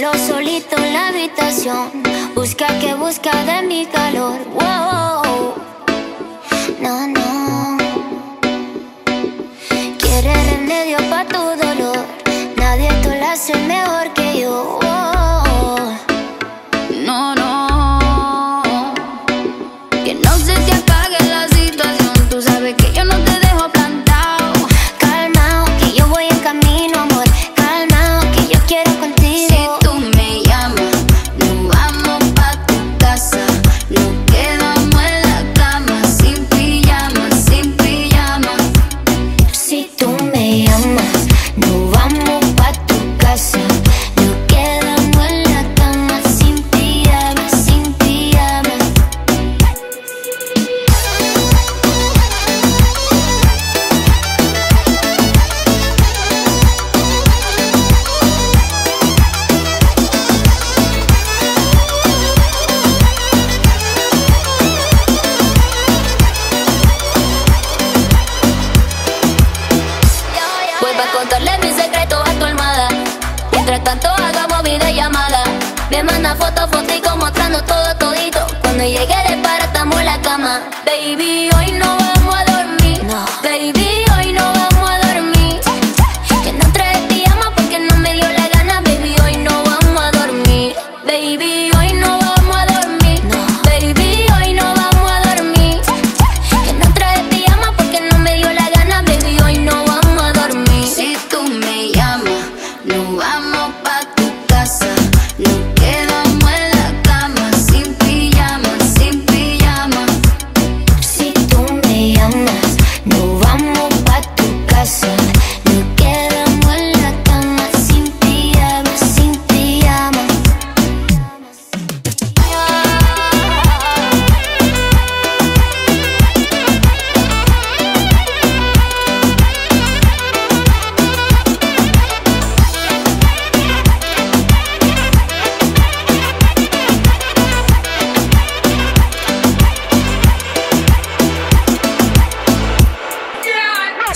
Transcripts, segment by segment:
Solo solito en la habitación. Busca que busca de mi calor. Wow. No, no. Quiere remedio para tu dolor. Nadie te lo hace mejor que Pa' contarle mis secretos a tu almada. Mientras tanto hagamos videollamada. Me manda fotos, fotico mostrando todo todito. Cuando llegue de para estamos en la cama. Baby.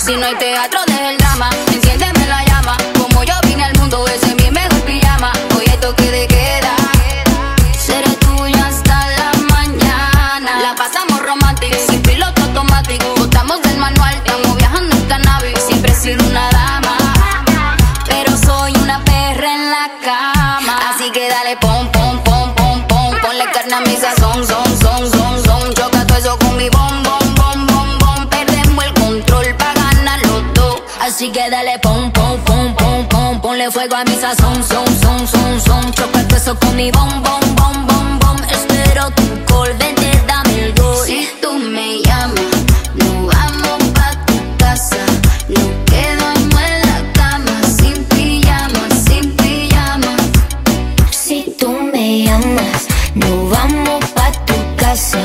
Si no hay teatro, deja el drama, enciéndeme la llama. Como yo vine al mundo, ese es mi mejor pijama. Hoy hay toque de queda, seré tuyo hasta la mañana. La pasamos romántica, sin piloto automático. Botamos del manual, estamos viajando en cannabis. Siempre he sido una dama, pero soy una perra en la cama. Así que dale, pon que dale pom, pom, pom, pom, pom. Ponle fuego a mi sazón, son, son, son. Choca el queso con mi bom, bom, bom, bom, bom. Espero tu call, dame el gol. Si tú me llamas, no vamos pa' tu casa. No quedamos en la cama, sin pijama, sin pijama. Si tú me llamas, no vamos pa' tu casa.